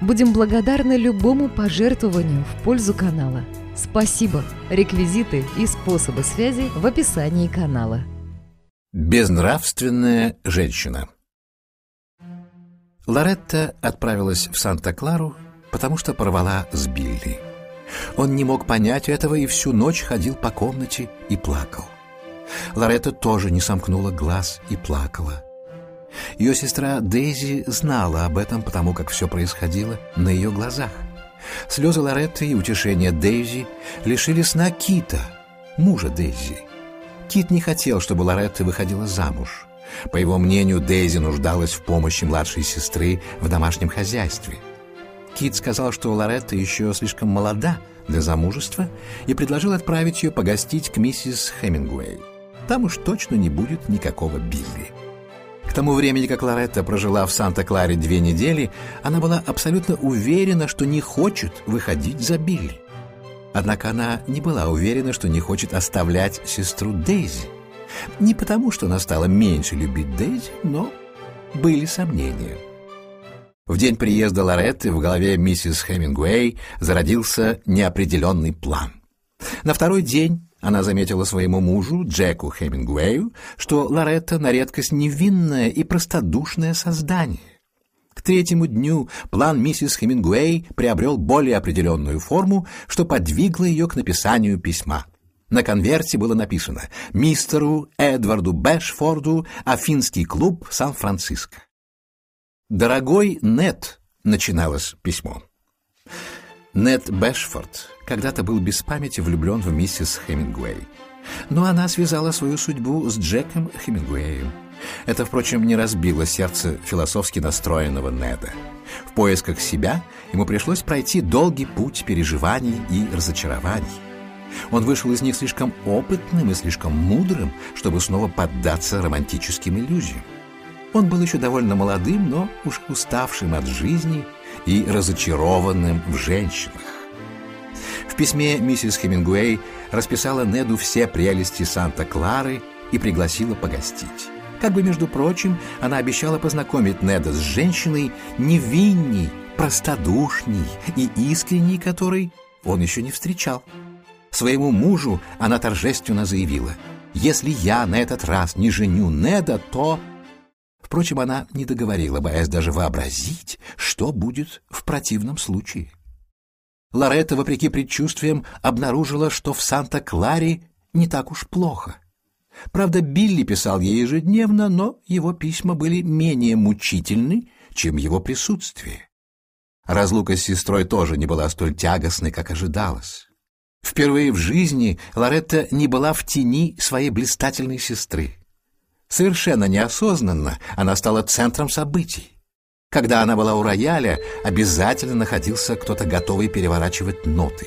Будем благодарны любому пожертвованию в пользу канала. Спасибо! Реквизиты и способы связи в описании канала. Безнравственная женщина Лоретта отправилась в Санта-Клару, потому что порвала с Билли. Он не мог понять этого и всю ночь ходил по комнате и плакал. Лоретта тоже не сомкнула глаз и плакала. Ее сестра Дейзи знала об этом, потому как все происходило на ее глазах. Слезы Лоретты и утешение Дейзи лишили сна Кита, мужа Дейзи. Кит не хотел, чтобы Лоретта выходила замуж. По его мнению, Дейзи нуждалась в помощи младшей сестры в домашнем хозяйстве. Кит сказал, что Лоретта еще слишком молода для замужества и предложил отправить ее погостить к миссис Хемингуэй. Там уж точно не будет никакого Билли. К тому времени, как Лоретта прожила в Санта-Кларе две недели, она была абсолютно уверена, что не хочет выходить за Билли. Однако она не была уверена, что не хочет оставлять сестру Дейзи. Не потому, что она стала меньше любить Дейзи, но были сомнения. В день приезда Лоретты в голове миссис Хемингуэй зародился неопределенный план. На второй день она заметила своему мужу, Джеку Хемингуэю, что Лоретта на редкость невинное и простодушное создание. К третьему дню план миссис Хемингуэй приобрел более определенную форму, что подвигло ее к написанию письма. На конверте было написано «Мистеру Эдварду Бэшфорду, Афинский клуб Сан-Франциско». «Дорогой Нет», — начиналось письмо. Нет Бэшфорд когда-то был без памяти влюблен в миссис Хемингуэй. Но она связала свою судьбу с Джеком Хемингуэем. Это, впрочем, не разбило сердце философски настроенного Неда. В поисках себя ему пришлось пройти долгий путь переживаний и разочарований. Он вышел из них слишком опытным и слишком мудрым, чтобы снова поддаться романтическим иллюзиям. Он был еще довольно молодым, но уж уставшим от жизни и разочарованным в женщинах. В письме миссис Хемингуэй расписала Неду все прелести Санта-Клары и пригласила погостить. Как бы, между прочим, она обещала познакомить Неда с женщиной невинней, простодушней и искренней, которой он еще не встречал. Своему мужу она торжественно заявила, «Если я на этот раз не женю Неда, то...» Впрочем, она не договорила, боясь даже вообразить, что будет в противном случае. Лоретта, вопреки предчувствиям, обнаружила, что в Санта-Кларе не так уж плохо. Правда, Билли писал ей ежедневно, но его письма были менее мучительны, чем его присутствие. Разлука с сестрой тоже не была столь тягостной, как ожидалось. Впервые в жизни Лоретта не была в тени своей блистательной сестры. Совершенно неосознанно она стала центром событий. Когда она была у рояля, обязательно находился кто-то готовый переворачивать ноты.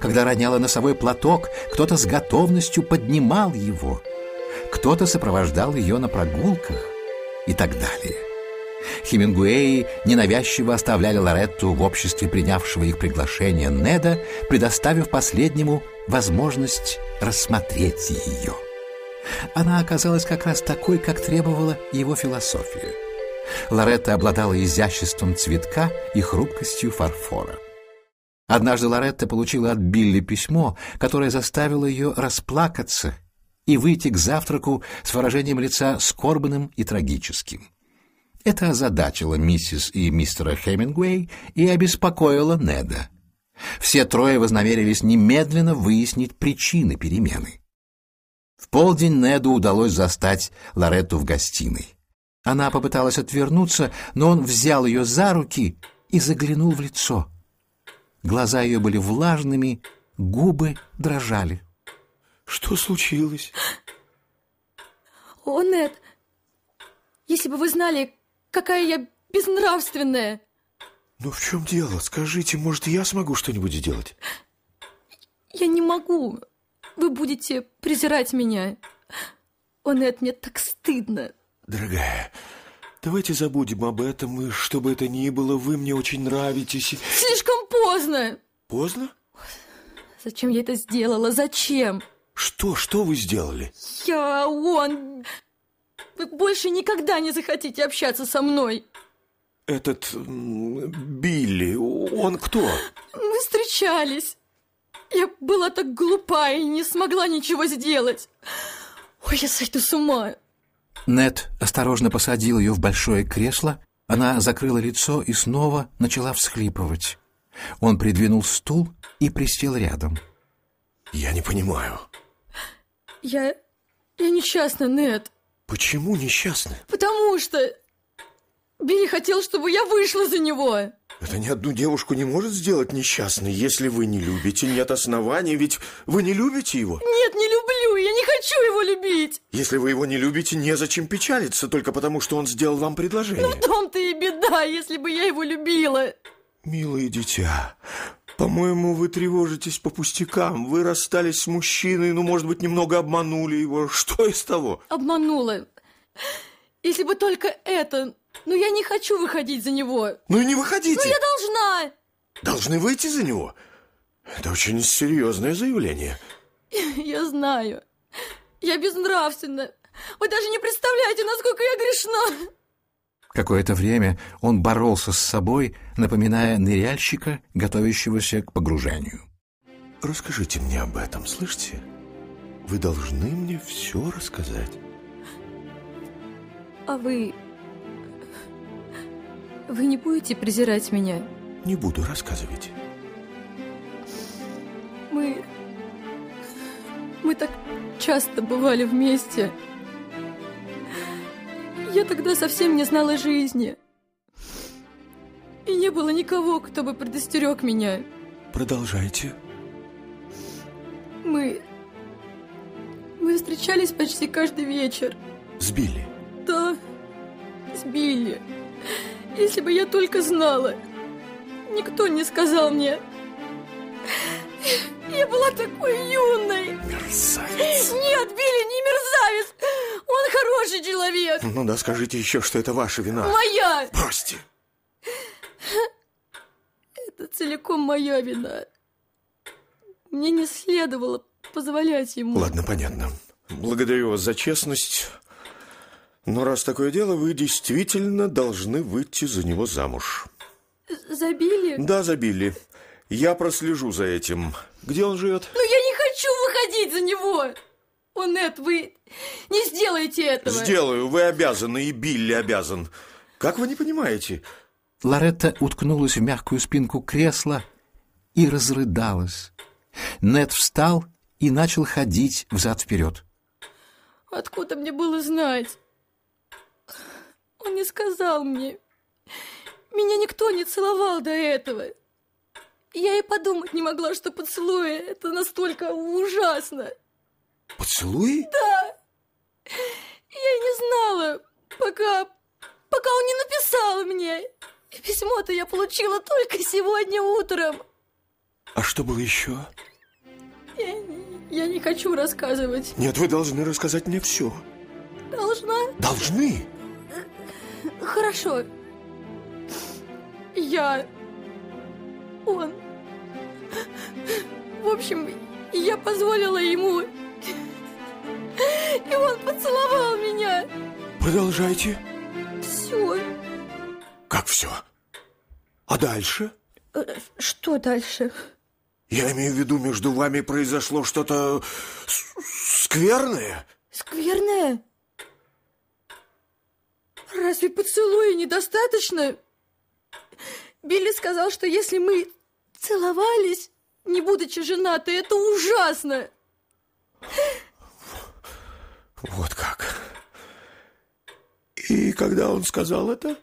Когда роняла носовой платок, кто-то с готовностью поднимал его. Кто-то сопровождал ее на прогулках и так далее. Хемингуэи ненавязчиво оставляли Лоретту в обществе принявшего их приглашение Неда, предоставив последнему возможность рассмотреть ее. Она оказалась как раз такой, как требовала его философия. Лоретта обладала изяществом цветка и хрупкостью фарфора. Однажды Лоретта получила от Билли письмо, которое заставило ее расплакаться и выйти к завтраку с выражением лица скорбным и трагическим. Это озадачило миссис и мистера Хемингуэй и обеспокоило Неда. Все трое вознамерились немедленно выяснить причины перемены. В полдень Неду удалось застать Лоретту в гостиной. Она попыталась отвернуться, но он взял ее за руки и заглянул в лицо. Глаза ее были влажными, губы дрожали. Что случилось? О, Нед, если бы вы знали, какая я безнравственная. Ну в чем дело? Скажите, может, я смогу что-нибудь сделать? Я не могу. Вы будете презирать меня. О, нет, мне так стыдно. Дорогая, давайте забудем об этом, и что бы это ни было, вы мне очень нравитесь. Слишком поздно. Поздно? Зачем я это сделала? Зачем? Что, что вы сделали? Я, он... Вы больше никогда не захотите общаться со мной. Этот Билли, он кто? Мы встречались. Я была так глупа и не смогла ничего сделать. Ой, я сойду с ума. Нед осторожно посадил ее в большое кресло, она закрыла лицо и снова начала всхлипывать. Он придвинул стул и присел рядом. Я не понимаю. Я... Я несчастна, Нед. Почему несчастны? Потому что... Билли хотел, чтобы я вышла за него. Это ни одну девушку не может сделать несчастной, если вы не любите. Нет оснований, ведь вы не любите его. Нет, не люблю, я не хочу его любить. Если вы его не любите, незачем печалиться, только потому, что он сделал вам предложение. В том-то и беда, если бы я его любила. Милое дитя, по-моему, вы тревожитесь по пустякам. Вы расстались с мужчиной, ну, может быть, немного обманули его. Что из того? Обманула. Если бы только это... Но я не хочу выходить за него. Ну и не выходите. Ну я должна. Должны выйти за него. Это очень серьезное заявление. Я знаю. Я безнравственна. Вы даже не представляете, насколько я грешна. Какое-то время он боролся с собой, напоминая ныряльщика, готовящегося к погружению. Расскажите мне об этом, слышите? Вы должны мне все рассказать. А вы... Вы не будете презирать меня? Не буду рассказывать. Мы... Мы так часто бывали вместе. Я тогда совсем не знала жизни. И не было никого, кто бы предостерег меня. Продолжайте. Мы... Мы встречались почти каждый вечер. С Билли. Да, с Билли. Если бы я только знала. Никто не сказал мне. Я была такой юной. Мерзавец. Нет, Билли не мерзавец. Он хороший человек. Ну да, скажите еще, что это ваша вина. Моя. Бросьте. Это целиком моя вина. Мне не следовало позволять ему. Ладно, понятно. Благодарю вас за честность. Но раз такое дело, вы действительно должны выйти за него замуж. За Билли? Да, за Билли. Я прослежу за этим. Где он живет? Но я не хочу выходить за него. О, нет, вы не сделаете этого. Сделаю. Вы обязаны, и Билли обязан. Как вы не понимаете? Лоретта уткнулась в мягкую спинку кресла и разрыдалась. Нед встал и начал ходить взад-вперед. Откуда мне было знать? Он не сказал мне. Меня никто не целовал до этого. Я и подумать не могла, что поцелуи — это настолько ужасно. Поцелуй? Да. Я не знала, пока... пока он не написал мне. И письмо-то я получила только сегодня утром. А что было еще? Я, я не хочу рассказывать. Нет, вы должны рассказать мне все. Должна? Должны? Хорошо. Я... Он... В общем, я позволила ему... И он поцеловал меня. Продолжайте. Все. Как все? А дальше? Что дальше? Я имею в виду, между вами произошло что-то скверное? Скверное? Разве поцелуя недостаточно? Билли сказал, что если мы целовались, не будучи женаты, это ужасно. Вот как. И когда он сказал это?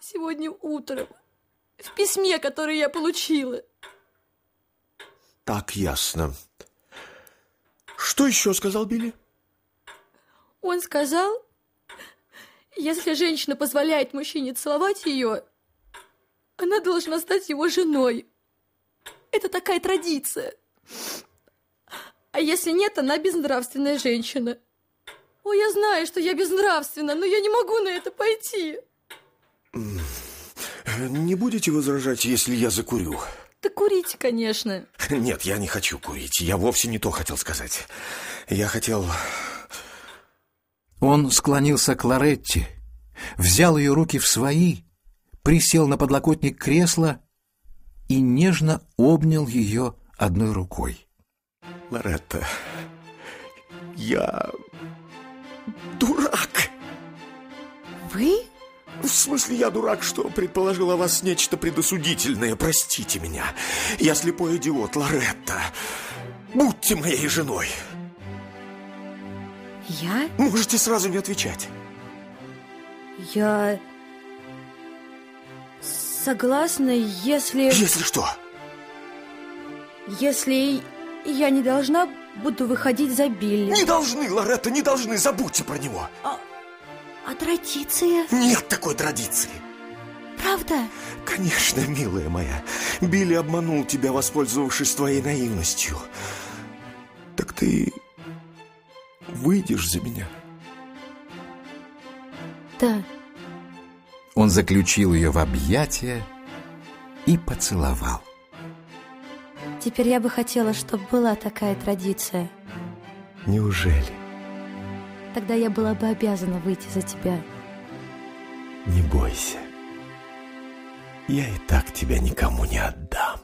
Сегодня утром. В письме, которое я получила. Так, ясно. Что еще сказал Билли? Он сказал, если женщина позволяет мужчине целовать ее, она должна стать его женой. Это такая традиция. А если нет, она безнравственная женщина. О, я знаю, что я безнравственна, но я не могу на это пойти. Не будете возражать, если я закурю? Да курите, конечно. Нет, я не хочу курить. Я вовсе не то хотел сказать. Я хотел... Он склонился к Лоретте, взял ее руки в свои, присел на подлокотник кресла и нежно обнял ее одной рукой. Лоретта, я дурак. Вы? В смысле, я дурак, что предположил о вас нечто предосудительное. Простите меня. Я слепой идиот, Лоретта. Будьте моей женой. Я? Можете сразу не отвечать. Я... Согласна, если... Если что? Если я не должна буду выходить за Билли. Не должны, Лоретта, не должны. Забудьте про него. А, а традиция? Нет такой традиции. Правда? Конечно, милая моя. Билли обманул тебя, воспользовавшись твоей наивностью. Так ты выйдешь за меня? Да. Он заключил ее в объятия и поцеловал. Теперь я бы хотела, чтобы была такая традиция. Неужели? Тогда я была бы обязана выйти за тебя. Не бойся. Я и так тебя никому не отдам.